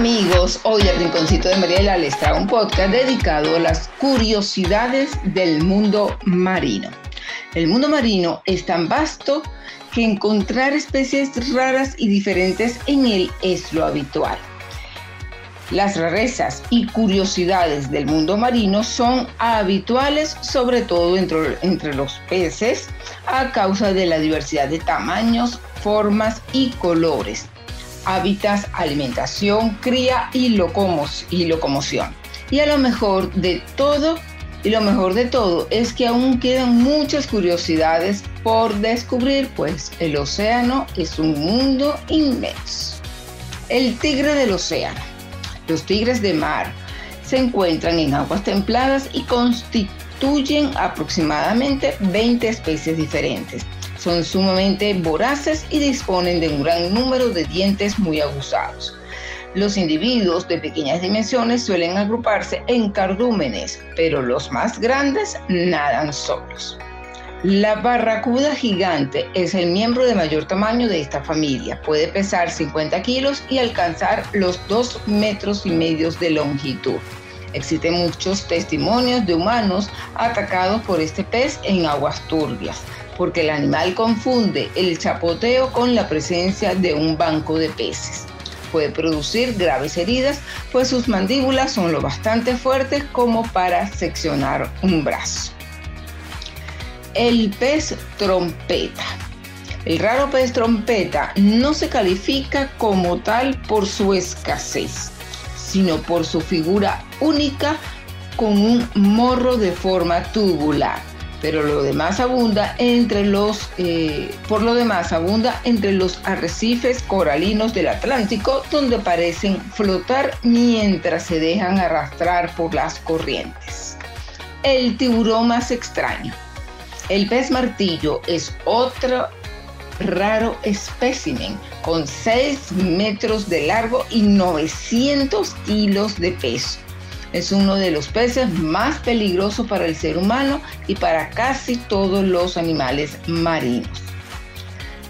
amigos, hoy el Rinconcito de Mariela les trae un podcast dedicado a las curiosidades del mundo marino. El mundo marino es tan vasto que encontrar especies raras y diferentes en él es lo habitual. Las rarezas y curiosidades del mundo marino son habituales sobre todo entre, entre, los peces a causa de la diversidad de tamaños, formas y colores hábitats, alimentación, cría y, y locomoción. Y a lo mejor de todo, y lo mejor de todo es que aún quedan muchas curiosidades por descubrir, pues el océano es un mundo inmenso. El tigre del océano. Los tigres de mar se encuentran en aguas templadas y constituyen aproximadamente 20 especies diferentes son sumamente voraces y disponen de un gran número de dientes muy aguzados. Los individuos de pequeñas dimensiones suelen agruparse en cardúmenes, pero los más grandes nadan solos. La barracuda gigante es el miembro de mayor tamaño de esta familia. Puede pesar 50 kilos y alcanzar los 2 metros y medio de longitud. Existen muchos testimonios de humanos atacados por este pez en aguas turbias porque el animal confunde el chapoteo con la presencia de un banco de peces. Puede producir graves heridas, pues sus mandíbulas son lo bastante fuertes como para seccionar un brazo. El pez trompeta. El raro pez trompeta no se califica como tal por su escasez, sino por su figura única con un morro de forma tubular pero lo demás abunda entre los, eh, por lo demás abunda entre los arrecifes coralinos del Atlántico, donde parecen flotar mientras se dejan arrastrar por las corrientes. El tiburón más extraño. El pez martillo es otro raro espécimen con 6 metros de largo y 900 kilos de peso es uno de los peces más peligrosos para el ser humano y para casi todos los animales marinos.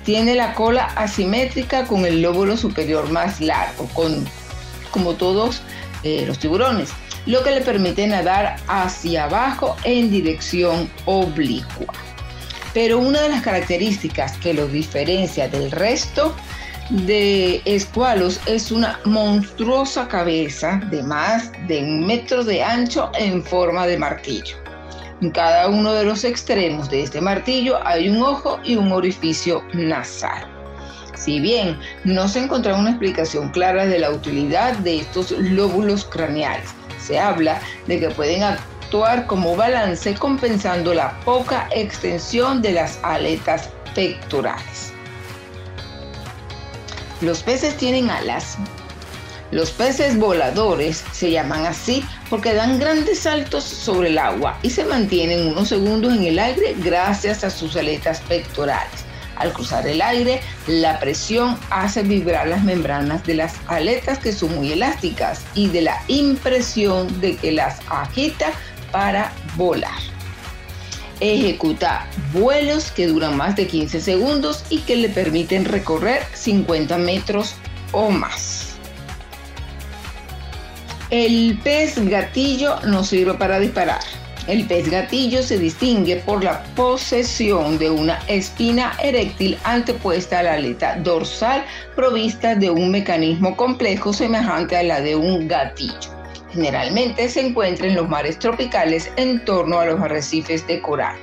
Tiene la cola asimétrica con el lóbulo superior más largo, con, como todos eh, los tiburones, lo que le permite nadar hacia abajo en dirección oblicua. Pero una de las características que lo diferencia del resto de escualos es una monstruosa cabeza de más de un metro de ancho en forma de martillo. En cada uno de los extremos de este martillo hay un ojo y un orificio nasal. Si bien no se encontró una explicación clara de la utilidad de estos lóbulos craneales, se habla de que pueden actuar como balance compensando la poca extensión de las aletas pectorales. Los peces tienen alas. Los peces voladores se llaman así porque dan grandes saltos sobre el agua y se mantienen unos segundos en el aire gracias a sus aletas pectorales. Al cruzar el aire, la presión hace vibrar las membranas de las aletas que son muy elásticas y de la impresión de que las agita para volar ejecuta vuelos que duran más de 15 segundos y que le permiten recorrer 50 metros o más. El pez gatillo no sirve para disparar. El pez gatillo se distingue por la posesión de una espina eréctil antepuesta a la aleta dorsal provista de un mecanismo complejo semejante a la de un gatillo. Generalmente se encuentra en los mares tropicales en torno a los arrecifes de coral.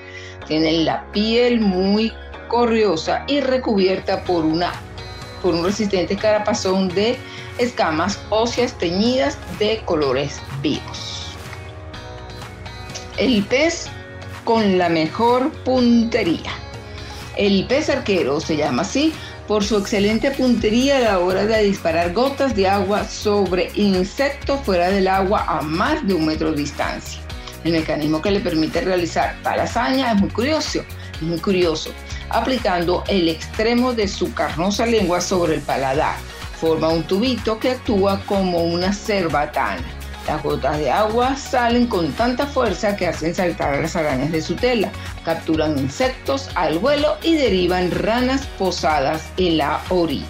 Tienen la piel muy corriosa y recubierta por, una, por un resistente carapazón de escamas óseas teñidas de colores vivos. El pez con la mejor puntería. El pez arquero se llama así por su excelente puntería a la hora de disparar gotas de agua sobre insectos fuera del agua a más de un metro de distancia. El mecanismo que le permite realizar tal hazaña es muy curioso, es muy curioso, aplicando el extremo de su carnosa lengua sobre el paladar. Forma un tubito que actúa como una cerbatana. Las gotas de agua salen con tanta fuerza que hacen saltar las arañas de su tela, capturan insectos al vuelo y derivan ranas posadas en la orilla.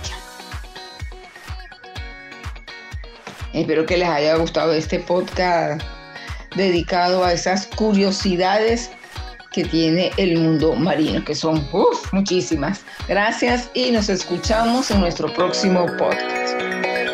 Espero que les haya gustado este podcast dedicado a esas curiosidades que tiene el mundo marino, que son muchísimas. Gracias y nos escuchamos en nuestro próximo podcast.